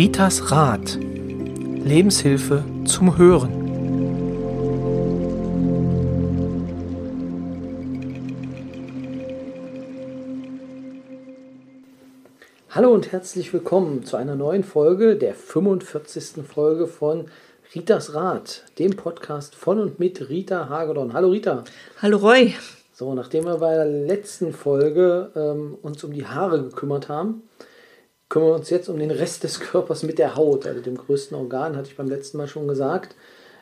Ritas Rat. Lebenshilfe zum Hören. Hallo und herzlich willkommen zu einer neuen Folge, der 45. Folge von Ritas Rat, dem Podcast von und mit Rita Hagedorn. Hallo Rita. Hallo Roy. So, nachdem wir bei der letzten Folge ähm, uns um die Haare gekümmert haben, kümmern wir uns jetzt um den Rest des Körpers mit der Haut, also dem größten Organ, hatte ich beim letzten Mal schon gesagt.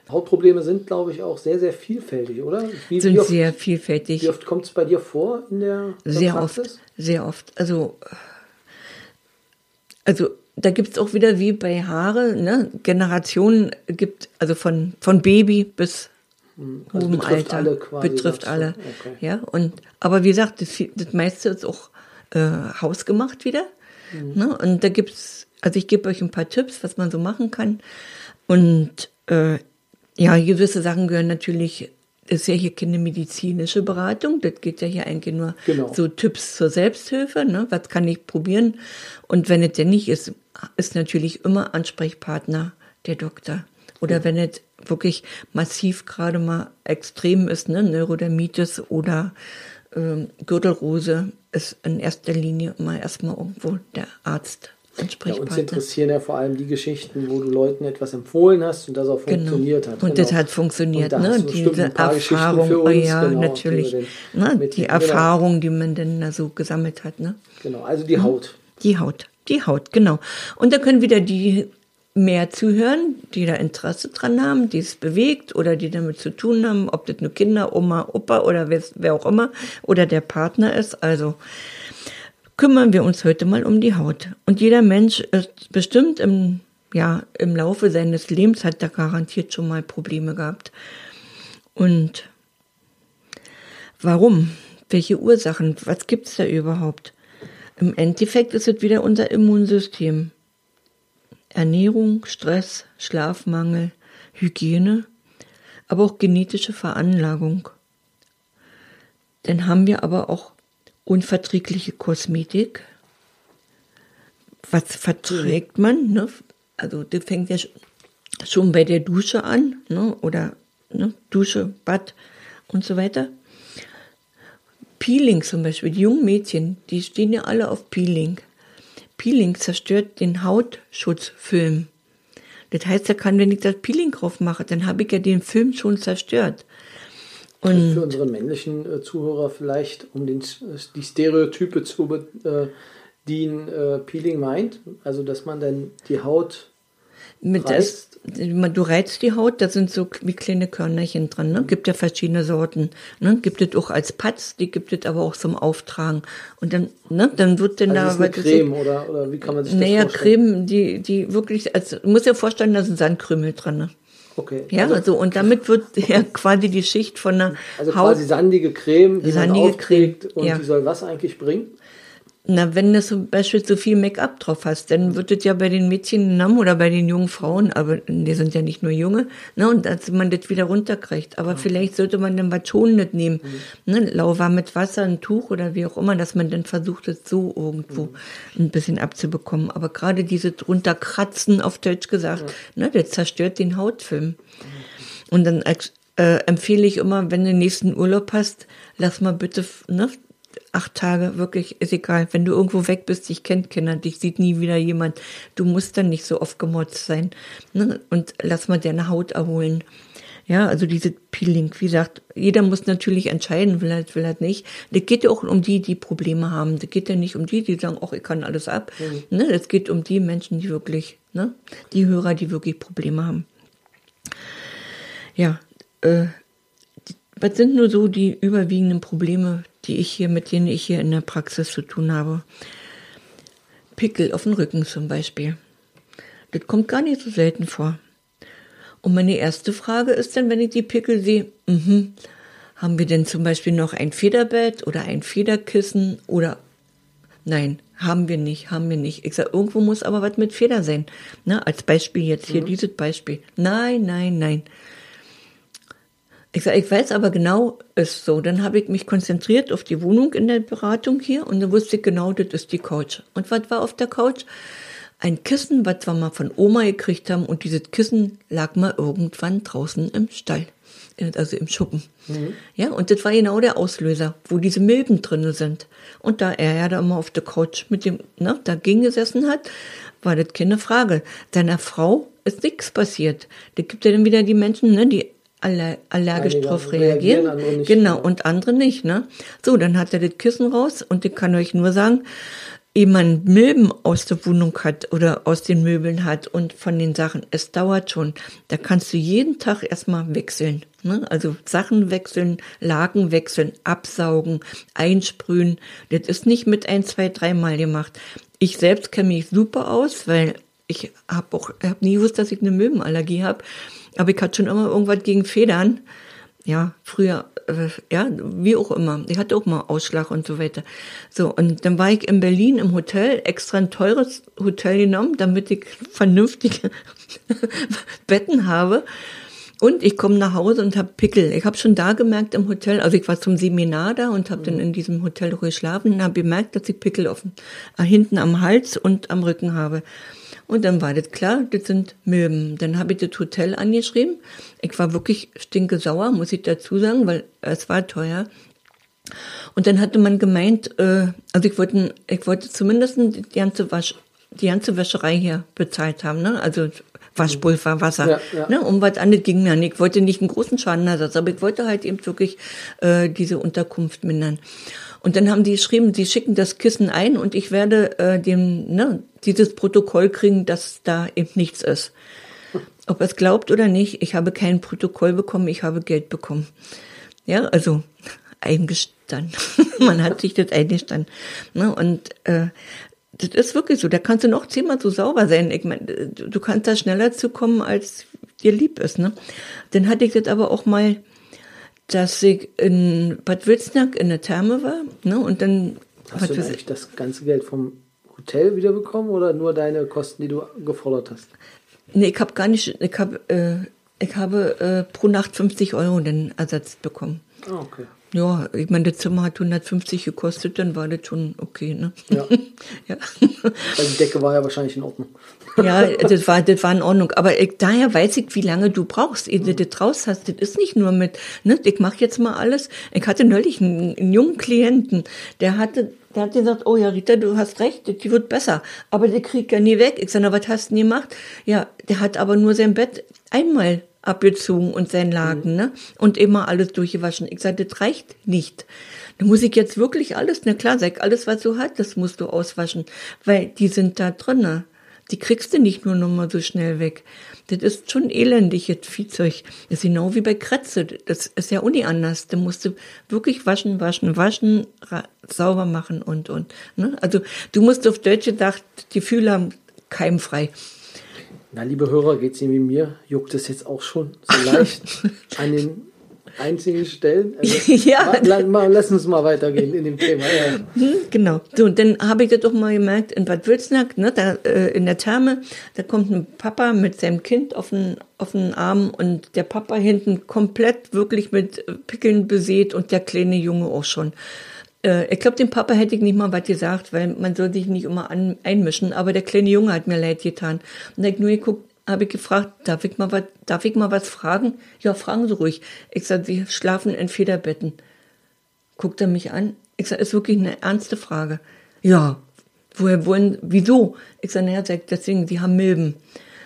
Hautprobleme sind, glaube ich, auch sehr, sehr vielfältig, oder? Wie, sind wie oft, sehr vielfältig. Wie oft kommt es bei dir vor in der, Sehr Praxis? oft, sehr oft. Also, also da gibt es auch wieder wie bei Haare, ne? Generationen gibt, also von, von Baby bis hm, also hohem betrifft Alter. Alle quasi betrifft alle. Okay. Ja, und, aber wie gesagt, das, das meiste ist auch äh, hausgemacht wieder. Mhm. Ne? Und da gibt's, also ich gebe euch ein paar Tipps, was man so machen kann. Und äh, ja, gewisse Sachen gehören natürlich, das ist ja hier keine medizinische Beratung, das geht ja hier eigentlich nur genau. so Tipps zur Selbsthilfe, ne? was kann ich probieren. Und wenn es denn nicht ist, ist natürlich immer Ansprechpartner der Doktor. Oder mhm. wenn es wirklich massiv gerade mal extrem ist, ne, Neurodermitis oder ähm, Gürtelrose, ist in erster Linie immer erstmal irgendwo der Arzt. Ja, uns interessieren ja vor allem die Geschichten, wo du Leuten etwas empfohlen hast und das auch genau. funktioniert genau. hat. Und genau. das hat funktioniert, ne? Diese Erfahrung, oh ja, genau, natürlich. Den, ne? Die Erfahrung, die man dann da so gesammelt hat, ne? Genau, also die Haut. Die Haut, die Haut, genau. Und da können wieder die mehr zuhören, die da Interesse dran haben, die es bewegt oder die damit zu tun haben, ob das nur Kinder, Oma, Opa oder wer, wer auch immer oder der Partner ist. Also kümmern wir uns heute mal um die Haut. Und jeder Mensch ist bestimmt im, ja, im Laufe seines Lebens hat da garantiert schon mal Probleme gehabt. Und warum? Welche Ursachen? Was gibt's da überhaupt? Im Endeffekt ist es wieder unser Immunsystem. Ernährung, Stress, Schlafmangel, Hygiene, aber auch genetische Veranlagung. Dann haben wir aber auch unverträgliche Kosmetik. Was verträgt man? Ne? Also das fängt ja schon bei der Dusche an, ne? oder ne? Dusche, Bad und so weiter. Peeling zum Beispiel, die jungen Mädchen, die stehen ja alle auf Peeling. Peeling zerstört den Hautschutzfilm. Das heißt, er kann, wenn ich das Peeling drauf mache, dann habe ich ja den Film schon zerstört. Und für unsere männlichen äh, Zuhörer vielleicht, um den, die Stereotype zu bedienen, äh, äh, Peeling meint, also dass man dann die Haut mit reizt. Das, du reizt die Haut, da sind so wie kleine Körnerchen dran. Ne? Gibt ja verschiedene Sorten. Ne? Gibt es auch als Patz, die gibt es aber auch zum Auftragen. Und dann, ne, dann wird dann also da. Ist eine Creme oder, oder wie kann man sich das naja, vorstellen? Naja, Creme, die, die wirklich, also musst dir vorstellen, da sind Sandkrümel dran. Ne? Okay. Ja, also, also, und damit wird ja quasi die Schicht von der also Haut. quasi sandige Creme, die sandige man aufkriegt Creme, und ja. die soll was eigentlich bringen? Na, wenn du zum Beispiel zu viel Make-up drauf hast, dann wird es ja bei den Mädchen haben oder bei den jungen Frauen, aber die sind ja nicht nur junge, ne, und dass man das wieder runterkriegt. Aber ja. vielleicht sollte man dann was Schonendes nehmen, mhm. ne, lauwarm mit Wasser, ein Tuch oder wie auch immer, dass man dann versucht, es so irgendwo mhm. ein bisschen abzubekommen. Aber gerade diese runterkratzen, auf Deutsch gesagt, ja. ne, das zerstört den Hautfilm. Mhm. Und dann äh, empfehle ich immer, wenn du den nächsten Urlaub hast, lass mal bitte, ne, acht Tage, wirklich, ist egal. Wenn du irgendwo weg bist, dich kennt Kinder, dich sieht nie wieder jemand. Du musst dann nicht so oft gemotzt sein. Ne? Und lass mal deine Haut erholen. Ja, also diese Peeling, wie gesagt, jeder muss natürlich entscheiden, will er, will er nicht. Das geht ja auch um die, die Probleme haben. Das geht ja nicht um die, die sagen, ach, ich kann alles ab. Mhm. Ne, das geht um die Menschen, die wirklich, ne, die Hörer, die wirklich Probleme haben. Ja, äh, was sind nur so die überwiegenden Probleme, die ich hier, mit denen ich hier in der Praxis zu tun habe? Pickel auf dem Rücken zum Beispiel. Das kommt gar nicht so selten vor. Und meine erste Frage ist dann, wenn ich die Pickel sehe, mh, haben wir denn zum Beispiel noch ein Federbett oder ein Federkissen oder nein, haben wir nicht, haben wir nicht. Ich sage, irgendwo muss aber was mit Feder sein. Ne, als Beispiel jetzt hier mhm. dieses Beispiel. Nein, nein, nein. Ich sage, ich weiß aber genau, ist so. Dann habe ich mich konzentriert auf die Wohnung in der Beratung hier und dann wusste ich genau, das ist die Couch. Und was war auf der Couch? ein Kissen, was wir mal von Oma gekriegt haben und dieses Kissen lag mal irgendwann draußen im Stall, also im Schuppen. Mhm. Ja, und das war genau der Auslöser, wo diese Milben drinne sind. Und da er ja da immer auf der Couch mit dem, ne, dagegen gesessen hat, war das keine Frage. Seiner Frau ist nichts passiert. Da gibt ja dann wieder die Menschen, ne, die aller, allergisch Einige drauf reagieren. reagieren genau, und andere nicht, ne? So, dann hat er das Kissen raus und ich kann euch nur sagen, ehe man Milben aus der Wohnung hat oder aus den Möbeln hat und von den Sachen, es dauert schon. Da kannst du jeden Tag erstmal wechseln. Ne? Also Sachen wechseln, Lagen wechseln, absaugen, einsprühen. Das ist nicht mit ein, zwei, dreimal gemacht. Ich selbst kenne mich super aus, weil ich habe auch hab nie gewusst, dass ich eine Milbenallergie habe. Aber ich hatte schon immer irgendwas gegen Federn ja, früher, äh, ja, wie auch immer. Ich hatte auch mal Ausschlag und so weiter. So, und dann war ich in Berlin im Hotel, extra ein teures Hotel genommen, damit ich vernünftige Betten habe. Und ich komme nach Hause und habe Pickel. Ich habe schon da gemerkt im Hotel, also ich war zum Seminar da und habe mhm. dann in diesem Hotel geschlafen und habe gemerkt, dass ich Pickel offen äh, hinten am Hals und am Rücken habe. Und dann war das klar, das sind Milben. Dann habe ich das Hotel angeschrieben. Ich war wirklich stinkesauer, muss ich dazu sagen, weil es war teuer. Und dann hatte man gemeint, äh, also ich wollte, ich wollte zumindest die ganze Wasch, die ganze Wäscherei hier bezahlt haben, ne? Also Waschpulver, Wasser. Ja, ja. Ne? Um was anderes ging mir nicht. Ich wollte nicht einen großen Schadenersatz, aber ich wollte halt eben wirklich äh, diese Unterkunft mindern. Und dann haben die geschrieben, sie schicken das Kissen ein und ich werde äh, dem, ne, dieses Protokoll kriegen, dass da eben nichts ist. Ob er es glaubt oder nicht, ich habe kein Protokoll bekommen, ich habe Geld bekommen. Ja, also eingestanden. Man hat sich das eingestanden. Ne? Und äh, das ist wirklich so. Da kannst du noch zehnmal so sauber sein. Ich meine, du kannst da schneller zu kommen, als dir lieb ist. Ne? Dann hatte ich das aber auch mal dass ich in Bad Wilsnack in der Therme war. Ne? Und dann hast du eigentlich das ganze Geld vom Hotel wiederbekommen oder nur deine Kosten, die du gefordert hast? Nee, ich habe gar nicht, ich habe, äh, ich habe äh, pro Nacht 50 Euro den Ersatz bekommen. Ah, okay. Ja, ich meine, das Zimmer hat 150 gekostet, dann war das schon okay, ne? Ja. ja. Also die Decke war ja wahrscheinlich in Ordnung. ja, das war, das war in Ordnung. Aber ich, daher weiß ich, wie lange du brauchst, ehe du das raus hast. Das ist nicht nur mit, ne, ich mache jetzt mal alles. Ich hatte neulich einen, einen jungen Klienten, der hatte, der hat gesagt, oh ja, Rita, du hast recht, die wird besser. Aber der kriegt ja nie weg. Ich sage, na, was hast du denn gemacht? Ja, der hat aber nur sein Bett einmal abgezogen und sein Laken, mhm. ne? Und immer alles durchgewaschen. Ich sagte, das reicht nicht. Da muss ich jetzt wirklich alles, na klar, sag, alles, was du hast, das musst du auswaschen, weil die sind da drinne. Die kriegst du nicht nur noch mal so schnell weg. Das ist schon elendig, jetzt Viehzeug. Das ist genau wie bei Kratze. Das ist ja auch nicht anders. Da musst du wirklich waschen, waschen, waschen, sauber machen und, und. Ne? Also, du musst auf Deutsch gedacht die Fühler keimfrei. Na, liebe Hörer, geht es Ihnen wie mir? Juckt es jetzt auch schon so leicht an den einzigen Stellen? Also, ja. lass uns mal weitergehen in dem Thema. Ja. Hm, genau. So, und dann habe ich das doch mal gemerkt in Bad Wilsnack, ne, da, äh, in der Therme, da kommt ein Papa mit seinem Kind auf den, auf den Arm und der Papa hinten komplett wirklich mit Pickeln besät und der kleine Junge auch schon. Äh, ich glaube, dem Papa hätte ich nicht mal was gesagt, weil man soll sich nicht immer an, einmischen. Aber der kleine Junge hat mir leid getan. Und da ich nur geguckt, habe ich gefragt, darf ich mal was, darf ich mal was fragen? Ja, fragen Sie ruhig. Ich sage, Sie schlafen in Federbetten. Guckt er mich an. Ich sage, ist wirklich eine ernste Frage. Ja, woher wollen, wieso? Ich sage, naja, deswegen, Sie haben Milben.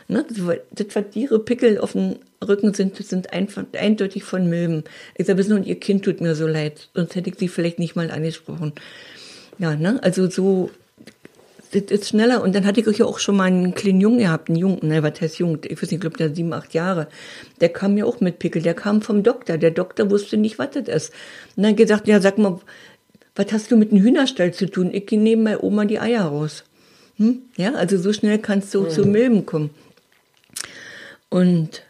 Ne? Das, was Ihre Pickel auf dem Rücken sind, sind einfach eindeutig von Milben. Ich sage, wissen und Ihr Kind tut mir so leid, sonst hätte ich Sie vielleicht nicht mal angesprochen. Ja, ne? Also so, das ist schneller. Und dann hatte ich euch ja auch schon mal einen kleinen Jungen gehabt, einen Jungen, ne, was heißt Jung? Ich weiß nicht, ich glaube, der sieben, acht Jahre. Der kam ja auch mit Pickel, der kam vom Doktor. Der Doktor wusste nicht, was das ist. Und dann gesagt, ja, sag mal, was hast du mit einem Hühnerstall zu tun? Ich gehe neben meiner Oma die Eier raus. Hm? Ja, also so schnell kannst du mhm. zu Milben kommen. Und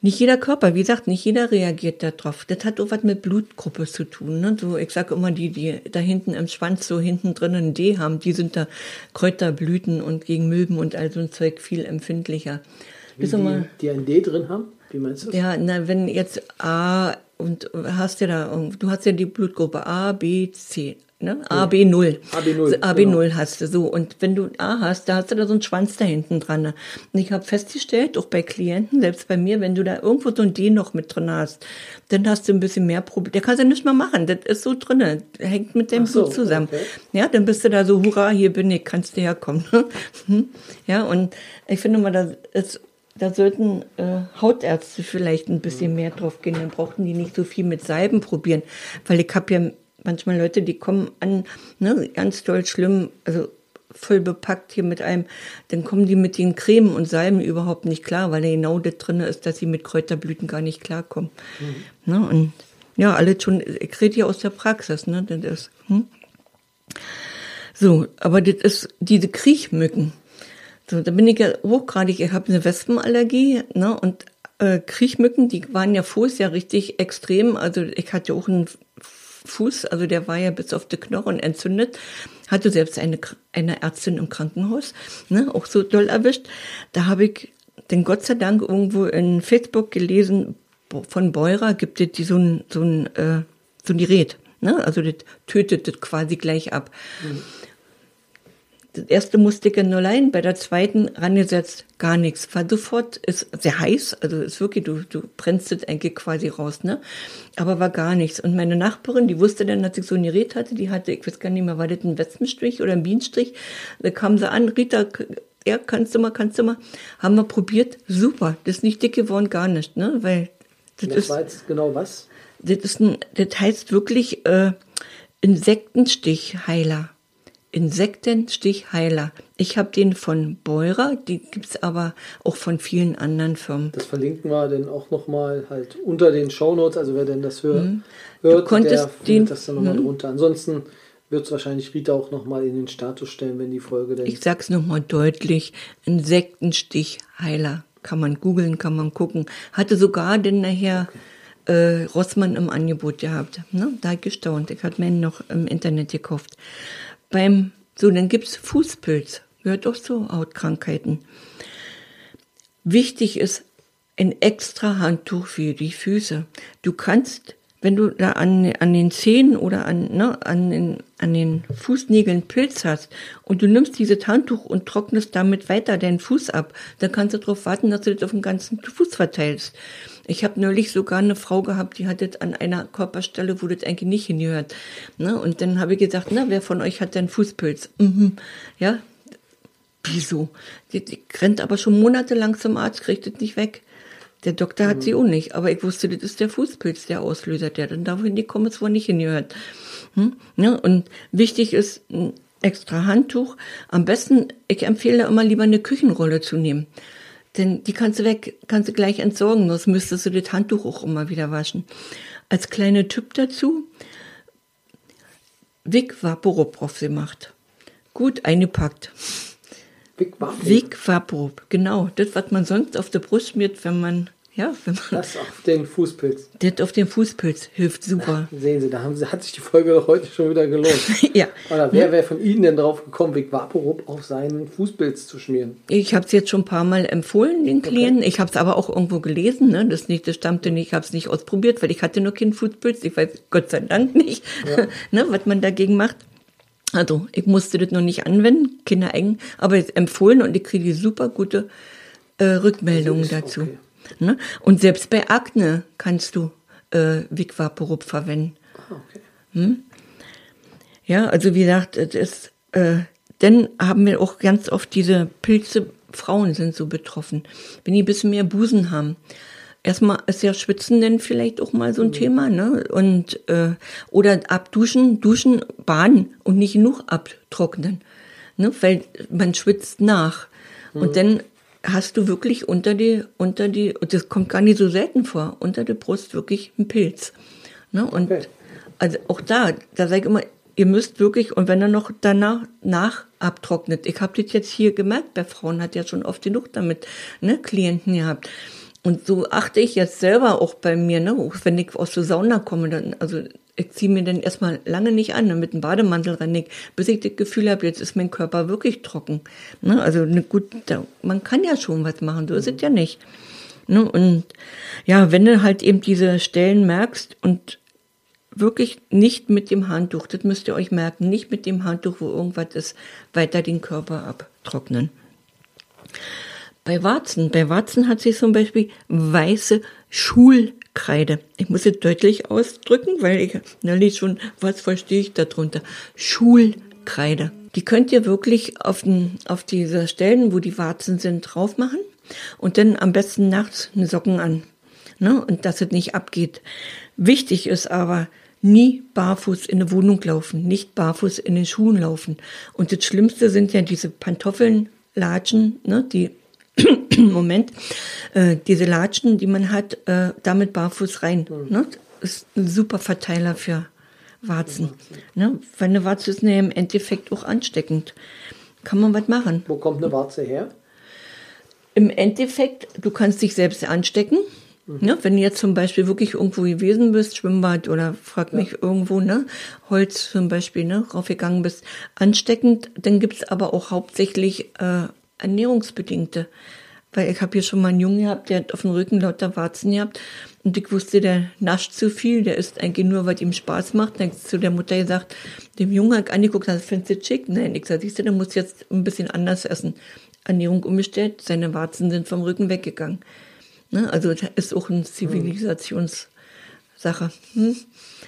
nicht jeder Körper, wie gesagt, nicht jeder reagiert darauf. Das hat auch was mit Blutgruppe zu tun. Ne? So, ich sage immer, die, die da hinten im Schwanz so hinten drin ein D haben, die sind da Kräuterblüten und gegen Milben und all so ein Zeug viel empfindlicher. Wie die, mal, die ein D drin haben? Wie meinst du das? Ja, na, wenn jetzt A, und hast ja da, du hast ja die Blutgruppe A, B, C. Ne? AB0. AB0, AB0 genau. hast du so. Und wenn du A hast, da hast du da so einen Schwanz da hinten dran. Und ich habe festgestellt, auch bei Klienten, selbst bei mir, wenn du da irgendwo so ein D noch mit drin hast, dann hast du ein bisschen mehr Probleme. Der kannst du nicht mehr machen. Das ist so drinne. Hängt mit dem so, Blut zusammen. okay. Ja, dann bist du da so, hurra, hier bin ich, kannst du herkommen. Hm? ja, und ich finde mal, da ist da sollten äh, Hautärzte vielleicht ein bisschen mehr drauf gehen. Dann brauchten die nicht so viel mit Salben probieren. Weil ich habe ja manchmal Leute, die kommen an, ne, ganz doll schlimm, also voll bepackt hier mit einem, dann kommen die mit den Cremen und Salben überhaupt nicht klar, weil da genau das drin ist, dass sie mit Kräuterblüten gar nicht klarkommen. Ne, und ja, alles schon, ich rede hier aus der Praxis, ne, das ist, hm? So, aber das ist diese Kriechmücken. So, da bin ich ja hochgradig, ich habe eine Wespenallergie, ne, und äh, Kriechmücken, die waren ja Fuß ja richtig extrem. Also ich hatte auch einen Fuß, also der war ja bis auf die Knochen entzündet. Hatte selbst eine, eine Ärztin im Krankenhaus, ne, auch so doll erwischt. Da habe ich den Gott sei Dank irgendwo in Facebook gelesen, von Beurer gibt es die so ein, so ein, äh, so ein Gerät. Ne? Also das tötet das quasi gleich ab. Mhm. Das erste musste ich in allein, bei der zweiten rangesetzt, gar nichts. War sofort, ist sehr heiß, also ist wirklich, du, du brennst das eigentlich quasi raus, ne? Aber war gar nichts. Und meine Nachbarin, die wusste dann, dass ich so ein Gerät hatte, die hatte, ich weiß gar nicht mehr, war das ein Wespenstrich oder ein Bienenstrich? Da kam sie an, Rita, ja, kannst du mal, kannst du mal. Haben wir probiert, super. Das ist nicht dick geworden, gar nicht, ne? Weil das, Das ist, war jetzt genau was? das ist ein, das heißt wirklich äh, Insektenstichheiler. Insektenstichheiler. Ich habe den von Beurer, die gibt's aber auch von vielen anderen Firmen. Das verlinken wir dann auch nochmal halt unter den Shownotes, also wer denn das hört, hört konntest der den- findet das dann nochmal Mhm. drunter. Ansonsten wird es wahrscheinlich Rita auch nochmal in den Status stellen, wenn die Folge denn... Ich sag's nochmal deutlich, Insektenstichheiler. Kann man googeln, kann man gucken. Hatte sogar denn nachher äh, Rossmann im Angebot gehabt. Ne? Da gestaunt. Ich hatte mir ihn noch im Internet gekauft. Beim, so, dann gibt's Fußpilz. Gehört auch zu Hautkrankheiten. Wichtig ist ein extra Handtuch für die Füße. Du kannst, wenn du da an, an den Zehen oder an, ne, an, den, an den Fußnägeln Pilz hast und du nimmst dieses Handtuch und trocknest damit weiter deinen Fuß ab, dann kannst du darauf warten, dass du das auf den ganzen Fuß verteilst. Ich habe neulich sogar eine Frau gehabt, die hat das an einer Körperstelle, wo das eigentlich nicht hingehört. Ne? Und dann habe ich gesagt, na, wer von euch hat denn Fußpilz? Mhm. Ja, Wieso? Die, die rennt aber schon monatelang zum Arzt, kriegt das nicht weg. Der Doktor hat sie auch nicht, aber ich wusste, das ist der Fußpilz, der Auslöser, der dann da die Kommens wohl nicht hingehört. Hm? Ja, und wichtig ist ein extra Handtuch. Am besten, ich empfehle immer lieber eine Küchenrolle zu nehmen. Denn die kannst du weg, kannst du gleich entsorgen, sonst müsstest du das Handtuch auch immer wieder waschen. Als kleiner Tipp dazu, Vic Vaporub gemacht. Gut eingepackt. Big Waffel. Vic Vaporub, genau. Das, was man sonst auf der Brust schmiert, wenn man, ja, wenn man Das auf den Fußpilz. das auf den Fußpilz hilft super. Sehen Sie, da haben Sie, hat sich die Folge doch heute schon wieder gelohnt. ja. Oder wer wäre von Ihnen denn drauf gekommen, Big Vaporub auf seinen Fußpilz zu schmieren? Ich habe es jetzt schon ein paar Mal empfohlen, den Klienten. Ich habe es aber auch irgendwo gelesen. Ne? Das, nicht, das stammte nicht, ich habe es nicht ausprobiert, weil ich hatte noch keinen Fußpilz. Ich weiß Gott sei Dank nicht, ne, was man dagegen macht. Also, ich musste das noch nicht anwenden, Kinder eigen, aber jetzt empfohlen und ich kriege super gute äh, Rückmeldungen Also ist dazu. okay. Ne? Und selbst bei Akne kannst du äh, Vic Vaporub verwenden. Ah, okay. Ja, also wie gesagt, es ist, äh, dann haben wir auch ganz oft diese Pilze, Frauen sind so betroffen. Wenn die ein bisschen mehr Busen haben. Erstmal ist ja Schwitzen denn vielleicht auch mal so ein Thema, ne? Und äh, oder abduschen, duschen, baden und nicht genug abtrocknen. Ne? Weil man schwitzt nach. Und dann hast du wirklich unter die, unter die, und das kommt gar nicht so selten vor, unter der Brust wirklich ein Pilz. Ne? Und Okay. also auch da, da sage ich immer, ihr müsst wirklich, und wenn er noch danach nach abtrocknet, ich habe das jetzt hier gemerkt, bei Frauen hat ja schon oft genug damit, ne, Klienten gehabt. Und so achte ich jetzt selber auch bei mir, ne, wenn ich aus der Sauna komme, dann, also ich ziehe mir dann erstmal lange nicht an, ne, mit dem Bademantel renne ich, bis ich das Gefühl habe, jetzt ist mein Körper wirklich trocken. Ne, also ne, gut, da, man kann ja schon was machen, so ist es ja nicht. Ne? Und ja, wenn du halt eben diese Stellen merkst und wirklich nicht mit dem Handtuch, das müsst ihr euch merken, nicht mit dem Handtuch, wo irgendwas ist, weiter den Körper abtrocknen. Bei Warzen, bei Warzen hat sie zum Beispiel weiße Schulkreide. Ich muss es deutlich ausdrücken, weil ich neulich schon, was verstehe ich darunter? Schulkreide. Die könnt ihr wirklich auf, den, auf diese Stellen, wo die Warzen sind, drauf machen und dann am besten nachts eine Socken an. Ne? Und dass es nicht abgeht. Wichtig ist aber, nie barfuß in eine Wohnung laufen, nicht barfuß in den Schuhen laufen. Und das Schlimmste sind ja diese Pantoffeln, Latschen, ne, die Moment, äh, diese Latschen, die man hat, äh, damit barfuß rein. Mhm. Ne? Das ist ein super Verteiler für Warzen. Ne? Weil eine Warze ist ja im Endeffekt auch ansteckend. Kann man was machen. Wo kommt eine Warze her? Im Endeffekt, du kannst dich selbst anstecken. Mhm. Ne? Wenn du jetzt zum Beispiel wirklich irgendwo gewesen bist, Schwimmbad oder frag mich ja. irgendwo, ne, Holz zum Beispiel, ne, raufgegangen bist, ansteckend, dann gibt's aber auch hauptsächlich äh, ernährungsbedingte. Weil ich habe hier schon mal einen Jungen gehabt, der hat auf dem Rücken lauter Warzen gehabt. Und ich wusste, der nascht zu viel, der isst eigentlich nur, was ihm Spaß macht. Dann zu der Mutter gesagt, dem Jungen ich angeguckt, das findest du schick? Nein, ich sage, siehst du, der muss jetzt ein bisschen anders essen. Ernährung umgestellt, seine Warzen sind vom Rücken weggegangen. Ne? Also das ist auch eine Zivilisationssache. Hm?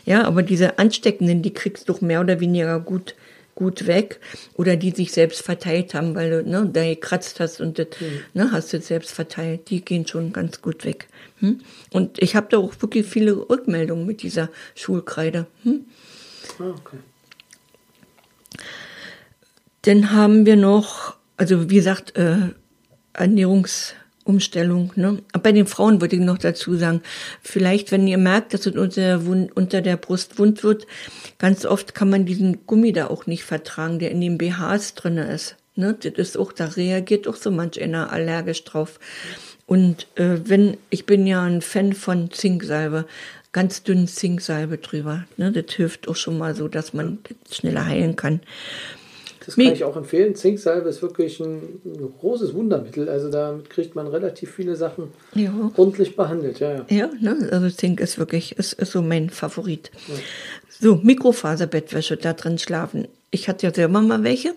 Ja, aber diese Ansteckenden, die kriegst du doch mehr oder weniger gut gut weg oder die sich selbst verteilt haben, weil du ne, da gekratzt hast und das mhm. ne, hast du selbst verteilt. Die gehen schon ganz gut weg. Hm? Und ich habe da auch wirklich viele Rückmeldungen mit dieser Schulkreide. Hm? Ah, okay. Dann haben wir noch, also wie gesagt, äh, Ernährungs Umstellung. Ne? Aber bei den Frauen würde ich noch dazu sagen, vielleicht, wenn ihr merkt, dass es unter, unter der Brust wund wird, ganz oft kann man diesen Gummi da auch nicht vertragen, der in den BHs drinne ist. Ne? Das ist auch, da reagiert auch so manch einer allergisch drauf. Und äh, wenn, ich bin ja ein Fan von Zinksalbe, ganz dünn Zinksalbe drüber. Ne? Das hilft auch schon mal so, dass man schneller heilen kann. Das kann ich auch empfehlen. Zinksalbe ist wirklich ein, ein, großes Wundermittel. Also damit kriegt man relativ viele Sachen ja. ordentlich behandelt. Ja, ja. ja ne? also Zink ist wirklich, ist, ist so mein Favorit. Ja. So, Mikrofaserbettwäsche, da drin schlafen. Ich hatte ja selber mal welche.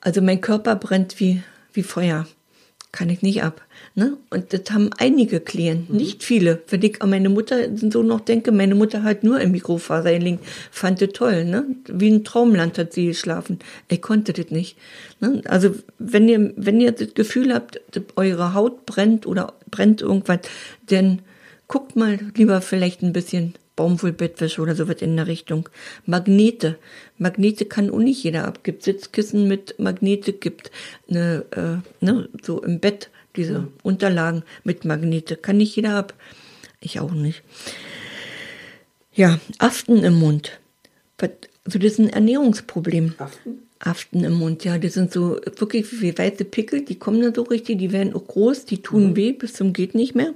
Also mein Körper brennt wie, wie Feuer. Kann ich nicht ab. Ne? Und das haben einige Klienten, mhm. nicht viele. Wenn ich an meine Mutter so noch denke, meine Mutter hat nur im Mikrofaser gelegen, fand das toll, ne? Wie ein Traumland hat sie geschlafen. Ich konnte das nicht. Ne? Also wenn ihr, wenn ihr das Gefühl habt, eure Haut brennt oder brennt irgendwas, dann guckt mal lieber vielleicht ein bisschen Baumwollbettwäsche oder sowas in der Richtung. Magnete. Magnete kann auch nicht jeder ab. Gibt Sitzkissen mit Magnete, gibt eine, äh, ne, so im Bett diese mhm. Unterlagen mit Magnete. Kann nicht jeder ab. Ich auch nicht. Ja, Aften im Mund. Also das ist ein Ernährungsproblem. Aften? Aften im Mund, ja. Die sind so wirklich wie weiße Pickel, die kommen dann so richtig, die werden auch groß, die tun mhm. weh bis zum geht nicht mehr.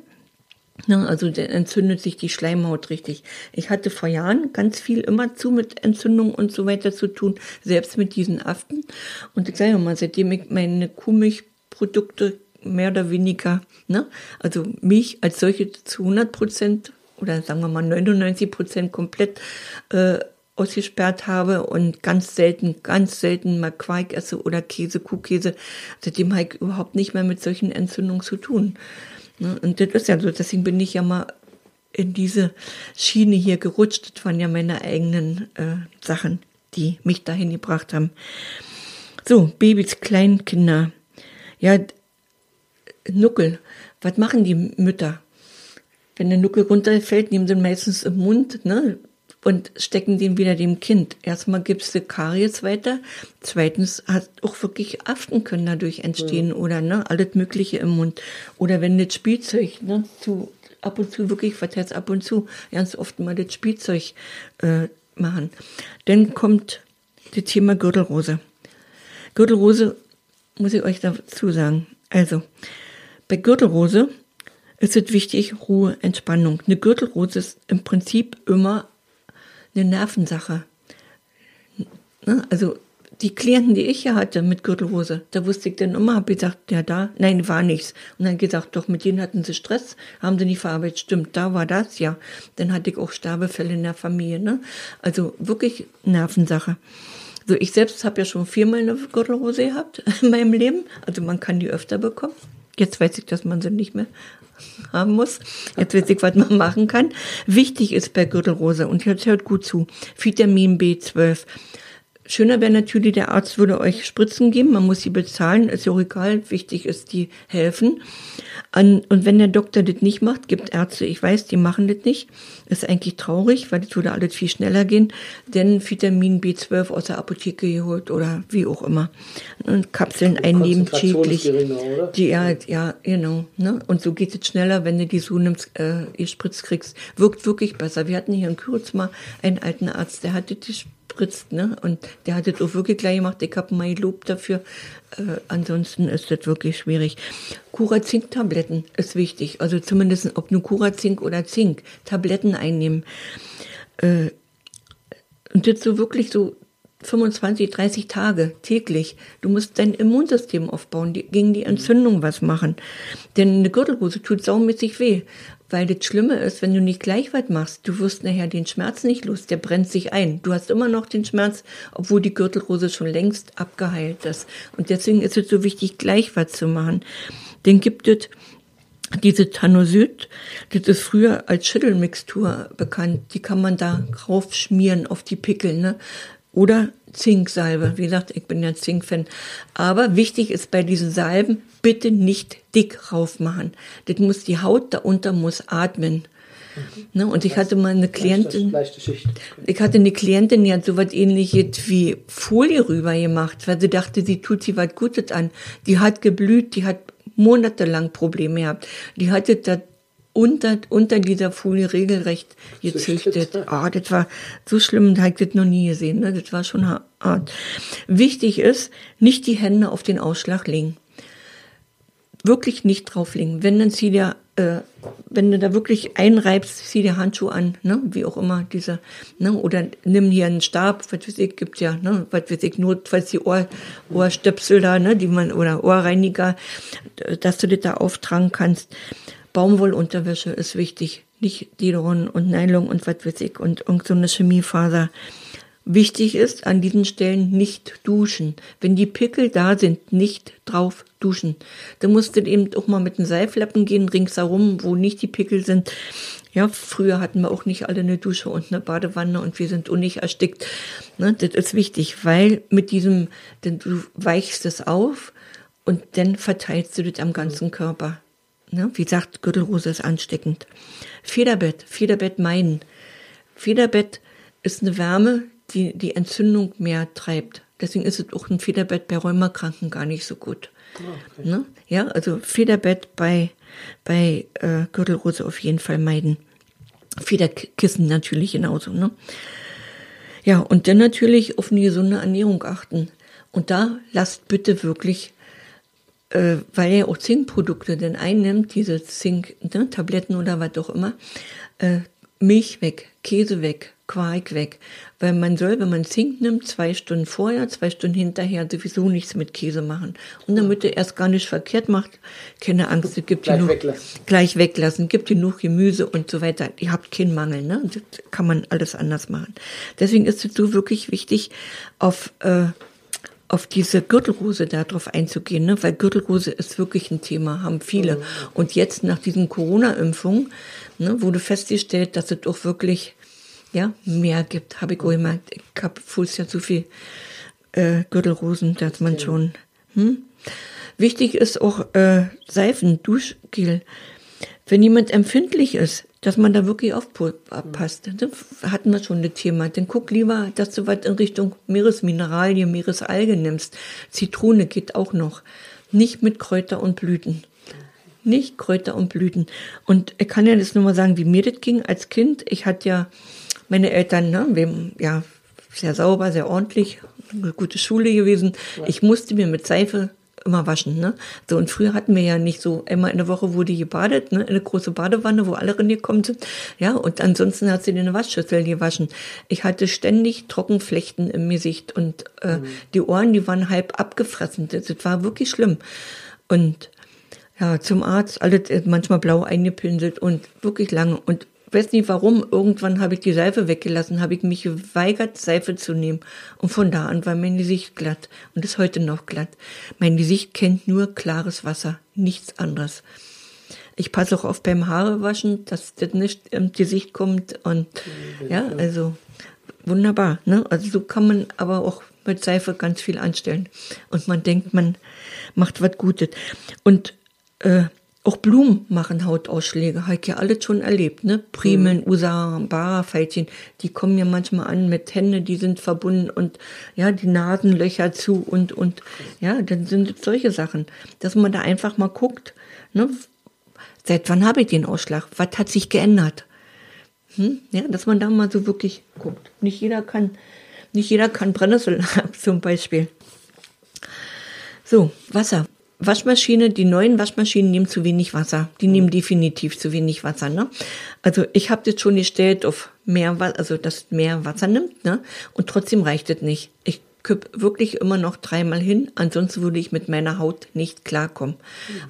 Ja, also entzündet sich die Schleimhaut richtig. Ich hatte vor Jahren ganz viel immer zu mit Entzündung und so weiter zu tun, selbst mit diesen Aften. Und ich sage mal, seitdem ich meine Kuhmilchprodukte mehr oder weniger, ne? also Milch als solche zu 100 Prozent oder sagen wir mal 99 Prozent komplett äh, ausgesperrt habe und ganz selten, ganz selten mal Quark esse oder Käse, Kuhkäse, seitdem habe ich überhaupt nicht mehr mit solchen Entzündungen zu tun. Ne? Und das ist ja so, deswegen bin ich ja mal in diese Schiene hier gerutscht. Das waren ja meine eigenen äh, Sachen, die mich dahin gebracht haben. So, Babys, Kleinkinder. Ja, Nuckel. Was machen die Mütter? Wenn der Nuckel runterfällt, nehmen sie meistens im Mund ne, und stecken den wieder dem Kind. Erstmal gibst du Karies weiter. Zweitens hat auch wirklich Aften können dadurch entstehen mhm. oder ne, alles Mögliche im Mund. Oder wenn das Spielzeug ne, zu ab und zu wirklich, was heißt ab und zu, ganz oft mal das Spielzeug äh, machen. Dann kommt das Thema Gürtelrose. Gürtelrose muss ich euch dazu sagen. Also, bei Gürtelrose ist es wichtig, Ruhe, Entspannung. Eine Gürtelrose ist im Prinzip immer eine Nervensache. Ne? Also die Klienten, die ich ja hatte mit Gürtelrose, da wusste ich dann immer, habe gesagt, ja da, nein, war nichts. Und dann gesagt, doch, mit denen hatten sie Stress, haben sie nicht verarbeitet, stimmt, da war das, ja. Dann hatte ich auch Sterbefälle in der Familie, ne? Also wirklich Nervensache. So, ich selbst habe ja schon viermal eine Gürtelrose gehabt in meinem Leben. Also man kann die öfter bekommen. Jetzt weiß ich, dass man sie nicht mehr haben muss. Jetzt weiß ich, was man machen kann. Wichtig ist bei Gürtelrose, und jetzt hört gut zu, Vitamin B12. Schöner wäre natürlich, der Arzt würde euch Spritzen geben, man muss sie bezahlen, ist ja auch egal, wichtig ist, die helfen. Und wenn der Doktor das nicht macht, gibt Ärzte, ich weiß, die machen das nicht, ist eigentlich traurig, weil das würde alles viel schneller gehen, denn Vitamin B12 aus der Apotheke geholt oder wie auch immer. Und Kapseln einnehmen, täglich. Die, ja, ja, genau. Ne? Und so geht es schneller, wenn du die so nimmst, äh, ihr Spritz kriegst. Wirkt wirklich besser. Wir hatten hier in Kürz mal einen alten Arzt, der hatte die spritzt, ne? Und der hat das auch wirklich gleich gemacht. Ich habe mal Lob dafür. Äh, ansonsten ist das wirklich schwierig. Cura-Zink-Tabletten ist wichtig. Also zumindest, ob nur Cura-Zink oder Zink, Tabletten einnehmen. Äh, und das so wirklich so 25, 30 Tage täglich. Du musst dein Immunsystem aufbauen, die, gegen die Entzündung was machen. Denn eine Gürtelrose tut saumäßig weh. Weil das Schlimme ist, wenn du nicht gleich was machst, du wirst nachher den Schmerz nicht los, der brennt sich ein. Du hast immer noch den Schmerz, obwohl die Gürtelrose schon längst abgeheilt ist. Und deswegen ist es so wichtig, gleich was zu machen. Dann gibt es diese Tanosyt, das ist früher als Schüttelmixtur bekannt, die kann man da raufschmieren auf die Pickel, ne? Oder Zinksalbe. Wie gesagt, ich bin ja Zinkfan. Aber wichtig ist bei diesen Salben, bitte nicht dick raufmachen. Das muss, die Haut darunter muss atmen. Mhm. Ne, und ich hatte mal eine Klientin, leichte, leichte ich hatte eine Klientin, die hat so was ähnliches wie Folie rüber gemacht, weil sie dachte, sie tut sie was Gutes an. Die hat geblüht, die hat monatelang Probleme gehabt. Die hatte da unter, unter dieser Folie regelrecht gezüchtet. Ah, oh, das war so schlimm, da habe ich das noch nie gesehen. Ne? Das war schon hart. Wichtig ist, nicht die Hände auf den Ausschlag legen. Wirklich nicht drauflegen. Wenn, dann zieh dir, äh, wenn du da wirklich einreibst, zieh dir Handschuh an, ne? wie auch immer, dieser, ne? oder nimm hier einen Stab, was weiß ich, gibt's ja, ne? was weiß ich, notfalls die Ohr, Ohrstöpsel da, ne? die man, oder Ohrreiniger, dass du das da auftragen kannst Baumwollunterwäsche ist wichtig, nicht Dideron und Nylon und was weiß ich und irgend so Chemiefaser. Wichtig ist an diesen Stellen nicht duschen. Wenn die Pickel da sind, nicht drauf duschen. Da musst du eben auch mal mit einem Seiflappen gehen, ringsherum, wo nicht die Pickel sind. Ja, früher hatten wir auch nicht alle eine Dusche und eine Badewanne und wir sind nicht erstickt. Ne, das ist wichtig, weil mit diesem, denn du weichst es auf und dann verteilst du das am ganzen Körper. Ne? Wie gesagt, Gürtelrose ist ansteckend. Federbett, Federbett meiden. Federbett ist eine Wärme, die die Entzündung mehr treibt. Deswegen ist es auch ein Federbett bei Rheumakranken gar nicht so gut. Okay. Ne? Ja, also Federbett bei, bei äh, Gürtelrose auf jeden Fall meiden. Federkissen natürlich genauso. Ne? Ja, und dann natürlich auf eine gesunde Ernährung achten. Und da lasst bitte wirklich äh, weil er auch Zinkprodukte denn einnimmt, diese Zink-Tabletten ne, oder was auch immer, äh, Milch weg, Käse weg, Quark weg. Weil man soll, wenn man Zink nimmt, zwei Stunden vorher, zwei Stunden hinterher sowieso nichts mit Käse machen. Und damit er erst gar nicht verkehrt macht, keine Angst, es gibt gleich genug, weglassen. gleich weglassen, gibt genug Gemüse und so weiter. Ihr habt keinen Mangel, ne? Das kann man alles anders machen. Deswegen ist es so wirklich wichtig, auf äh, auf diese Gürtelrose darauf einzugehen, ne? weil Gürtelrose ist wirklich ein Thema, haben viele. Mhm. Und jetzt nach diesen Corona-Impfungen ne, wurde festgestellt, dass es auch wirklich ja, mehr gibt. Habe ich auch gemerkt. Ich habe Fuß ja zu viel äh, Gürtelrosen, dass man schon. Hm? Wichtig ist auch äh, Seifen, Duschgel. Wenn jemand empfindlich ist, dass man da wirklich aufpasst. Da hatten wir schon das Thema. Dann guck lieber, dass du was in Richtung Meeresmineralien, Meeresalge nimmst. Zitrone geht auch noch. Nicht mit Kräuter und Blüten. Nicht Kräuter und Blüten. Und ich kann ja das nur mal sagen, wie mir das ging als Kind. Ich hatte ja meine Eltern, ne, ja, sehr sauber, sehr ordentlich, eine gute Schule gewesen. Ich musste mir mit Seife immer waschen, ne? So, und früher hatten wir ja nicht so, einmal in der Woche wurde gebadet, ne? Eine große Badewanne, wo alle reingekommen sind. Ja, und ansonsten hat sie den Waschschüssel gewaschen. Ich hatte ständig Trockenflechten im Gesicht und äh, mhm. die Ohren, die waren halb abgefressen. Das, das war wirklich schlimm. Und ja, zum Arzt, alles manchmal blau eingepinselt und wirklich lange. Und weiß nicht warum, irgendwann habe ich die Seife weggelassen, habe ich mich geweigert, Seife zu nehmen. Und von da an war mein Gesicht glatt und ist heute noch glatt. Mein Gesicht kennt nur klares Wasser, nichts anderes. Ich passe auch oft beim Haarewaschen, dass das nicht im Gesicht kommt und ja, also wunderbar. Ne? Also so kann man aber auch mit Seife ganz viel anstellen und man denkt, man macht was Gutes. Und äh, auch Blumen machen Hautausschläge, habe ich ja alles schon erlebt, ne? Primeln, mhm. Usa, Barafeitchen, die kommen ja manchmal an mit Hände, die sind verbunden und ja, die Nasenlöcher zu und und ja, dann sind es solche Sachen, dass man da einfach mal guckt, ne? Seit wann habe ich den Ausschlag? Was hat sich geändert? Hm? Ja, dass man da mal so wirklich guckt. Nicht jeder kann, nicht jeder kann Brennnessel zum Beispiel. So, Wasser. Waschmaschine, die neuen Waschmaschinen nehmen zu wenig Wasser. Die nehmen definitiv zu wenig Wasser. Ne? Also ich habe das schon gestellt auf mehr, also dass mehr Wasser nimmt, ne? Und trotzdem reicht es nicht. Ich kipp wirklich immer noch dreimal hin, ansonsten würde ich mit meiner Haut nicht klarkommen.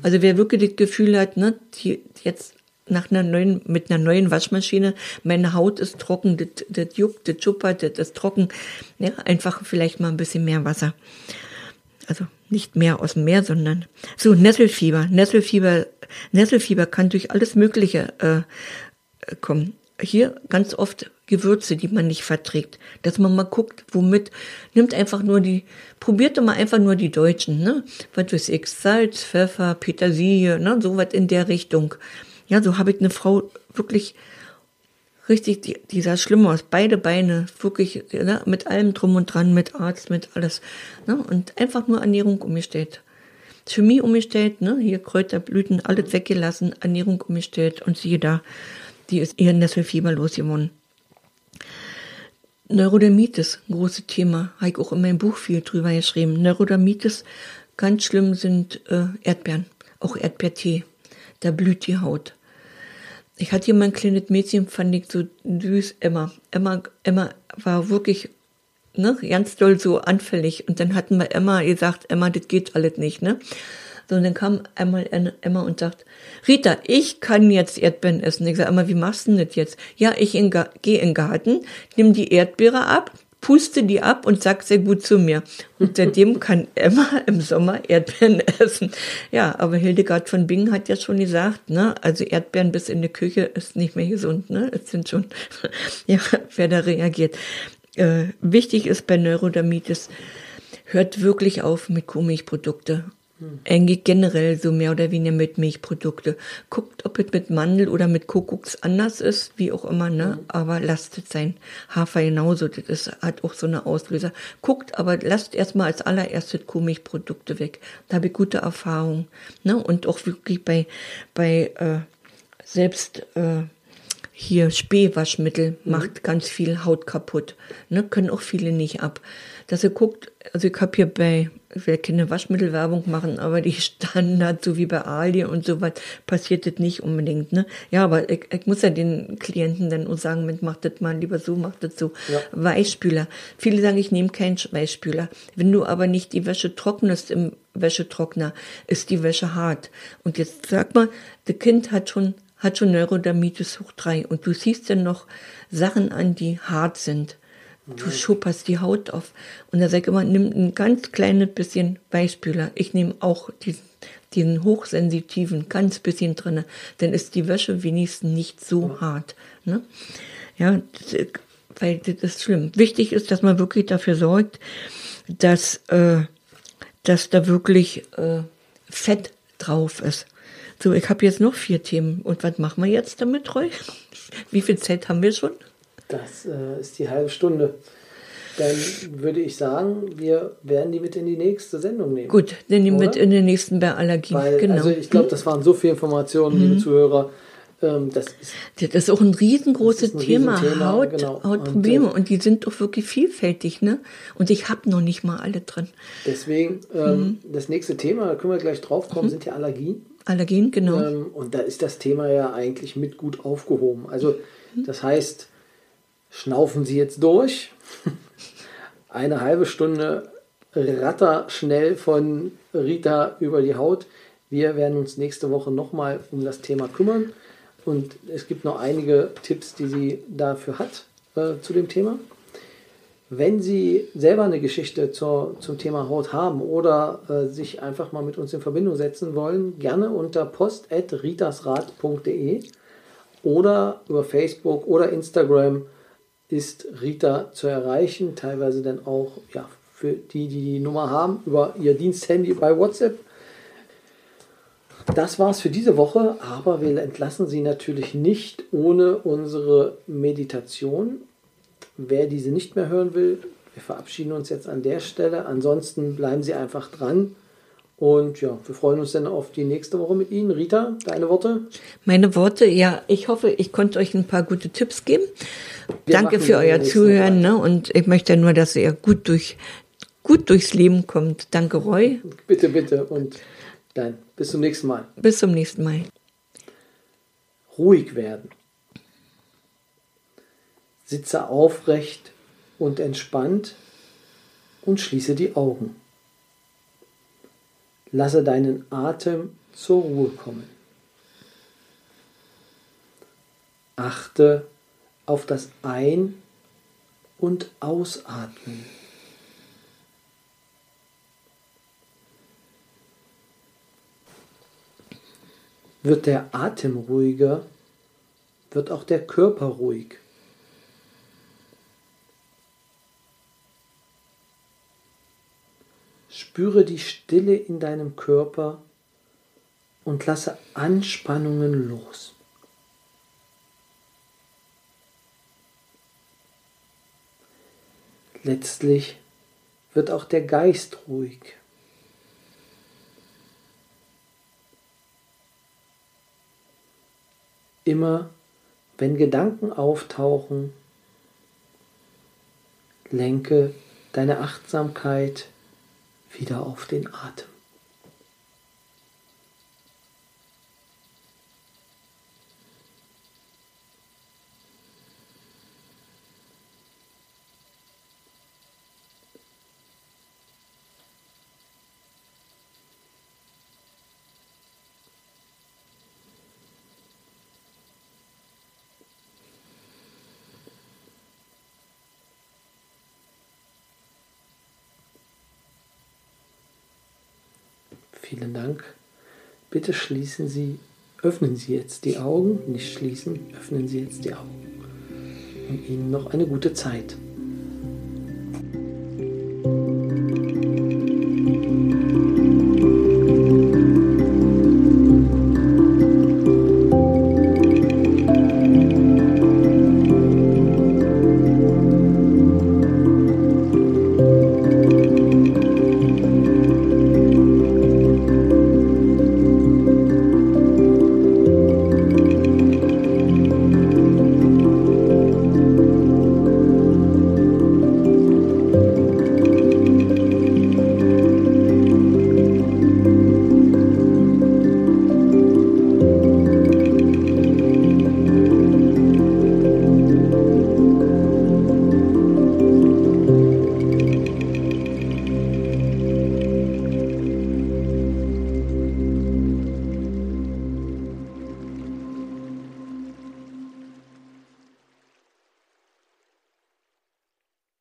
Also wer wirklich das Gefühl hat, ne, die, jetzt nach einer neuen, mit einer neuen Waschmaschine, meine Haut ist trocken, das, das juckt, das schuppert, das ist trocken, ja, einfach vielleicht mal ein bisschen mehr Wasser. Also nicht mehr aus dem Meer, sondern so Nesselfieber. Nesselfieber, Nesselfieber kann durch alles Mögliche äh, kommen. Hier ganz oft Gewürze, die man nicht verträgt. Dass man mal guckt, womit, nimmt einfach nur die, probiert doch mal einfach nur die Deutschen, ne? Was weiß ich, Salz, Pfeffer, Petersilie, ne? So was in der Richtung. Ja, so habe ich eine Frau wirklich richtig, die, die sah schlimm aus. Beide Beine, wirklich, ne, mit allem drum und dran, mit Arzt, mit alles. Ne, und einfach nur Ernährung umgestellt. Chemie umgestellt, ne, hier Kräuterblüten, alles weggelassen, Ernährung umgestellt und siehe da, die ist eher Nesselfieber losgeworden. Neurodermitis, großes Thema, habe ich auch in meinem Buch viel drüber geschrieben. Neurodermitis, ganz schlimm sind äh, Erdbeeren, auch Erdbeertee. Da blüht die Haut. Ich hatte hier mein kleines Mädchen, fand ich so süß, Emma. Emma, Emma war wirklich ne, ganz doll so anfällig. Und dann hatten wir Emma gesagt, Emma, das geht alles nicht, ne? So, und dann kam einmal Emma und sagt, Rita, ich kann jetzt Erdbeeren essen. Ich sage, Emma, wie machst du das jetzt? Ja, ich gehe in den Garten, nimm die Erdbeere ab, puste die ab und sag sehr gut zu mir. Und seitdem kann Emma im Sommer Erdbeeren essen. Ja, aber Hildegard von Bingen hat ja schon gesagt, ne, also Erdbeeren bis in die Küche ist nicht mehr gesund, ne? Es sind schon, ja, wer da reagiert. Äh, wichtig ist bei Neurodermitis, hört wirklich auf mit Kuhmilchprodukte eigentlich generell so mehr oder weniger mit Milchprodukte. Guckt, ob es mit Mandel oder mit Kokoks anders ist, wie auch immer, ne? Mhm. Aber lasst es sein. Hafer genauso, das ist, hat auch so eine Auslöser. Guckt, aber lasst erstmal als allererstes Kuhmilchprodukte weg. Da habe ich gute Erfahrungen, ne? Und auch wirklich bei, bei, äh, selbst, äh, hier Spähwaschmittel mhm. macht ganz viel Haut kaputt. Ne? Können auch viele nicht ab. Dass ihr guckt, also ich habe hier bei ich will keine Waschmittelwerbung machen, aber die Standard, so wie bei Ali und so was, passiert das nicht unbedingt, ne? Ja, aber ich, ich muss ja den Klienten dann auch sagen, mit, mach das mal lieber so, mach das so. Ja. Weichspüler. Viele sagen, ich nehme keinen Weichspüler. Wenn du aber nicht die Wäsche trocknest im Wäschetrockner, ist die Wäsche hart. Und jetzt sag mal, das Kind hat schon, hat schon Neurodermitis hoch drei und du siehst dann noch Sachen an, die hart sind. Du schupperst die Haut auf. Und da sag ich immer, nimm ein ganz kleines bisschen Weichspüler. Ich nehme auch diesen, diesen hochsensitiven, ganz bisschen drinne. Dann ist die Wäsche wenigstens nicht so hart. Ne? Ja, das, weil das ist schlimm. Wichtig ist, dass man wirklich dafür sorgt, dass, äh, dass da wirklich äh, Fett drauf ist. So, ich habe jetzt noch vier Themen. Und was machen wir jetzt damit, Roy? Wie viel Zeit haben wir schon? Das äh, ist die halbe Stunde. Dann würde ich sagen, wir werden die mit in die nächste Sendung nehmen. Gut, dann nehmen wir mit in den nächsten bei Allergie. Weil, genau. Also ich glaube, das waren so viele Informationen, mhm. liebe Zuhörer. ähm, das ist, Das ist auch ein riesengroßes ein Thema, Riesenthema, Haut, genau. Hautprobleme. Und, Und, äh, die sind doch wirklich vielfältig, ne? Und ich habe noch nicht mal alle drin. deswegen, ähm, das nächste Thema, da können wir gleich drauf kommen, sind ja Allergien. Allergien, genau. Ähm, und da ist das Thema ja eigentlich mit gut aufgehoben. Also, das heißt, schnaufen Sie jetzt durch. Eine halbe Stunde ratter schnell von Rita über die Haut. Wir werden uns nächste Woche nochmal um das Thema kümmern. Und es gibt noch einige Tipps, die sie dafür hat äh, zu dem Thema. Wenn Sie selber eine Geschichte zur, zum Thema Haut haben oder äh, sich einfach mal mit uns in Verbindung setzen wollen, gerne unter post.ritasrat.de oder über Facebook oder Instagram ist Rita zu erreichen. Teilweise dann auch ja, für die, die die Nummer haben, über ihr Diensthandy bei WhatsApp. Das war's für diese Woche, aber wir entlassen Sie natürlich nicht ohne unsere Meditation. Wer diese nicht mehr hören will, wir verabschieden uns jetzt an der Stelle. Ansonsten bleiben Sie einfach dran. Und ja, wir freuen uns dann auf die nächste Woche mit Ihnen. Rita, deine Worte? Meine Worte, ja, ich hoffe, ich konnte euch ein paar gute Tipps geben. Wir Danke für euer Zuhören, ne? Und ich möchte nur, dass ihr gut durch, gut durchs Leben kommt. Danke, Roy. Bitte, bitte. Und dann bis zum nächsten Mal. Bis zum nächsten Mal. Ruhig werden. Sitze aufrecht und entspannt und schließe die Augen. Lasse deinen Atem zur Ruhe kommen. Achte auf das Ein- und Ausatmen. Wird der Atem ruhiger, wird auch der Körper ruhig. Spüre die Stille in deinem Körper und lasse Anspannungen los. Letztlich wird auch der Geist ruhig. Immer wenn Gedanken auftauchen, lenke deine Achtsamkeit wieder auf den Atem. Vielen Dank. Bitte schließen Sie, öffnen Sie jetzt die Augen, nicht schließen, öffnen Sie jetzt die Augen. Und Ihnen noch eine gute Zeit.